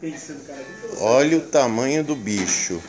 pensando, cara. Olha o tamanho do bicho.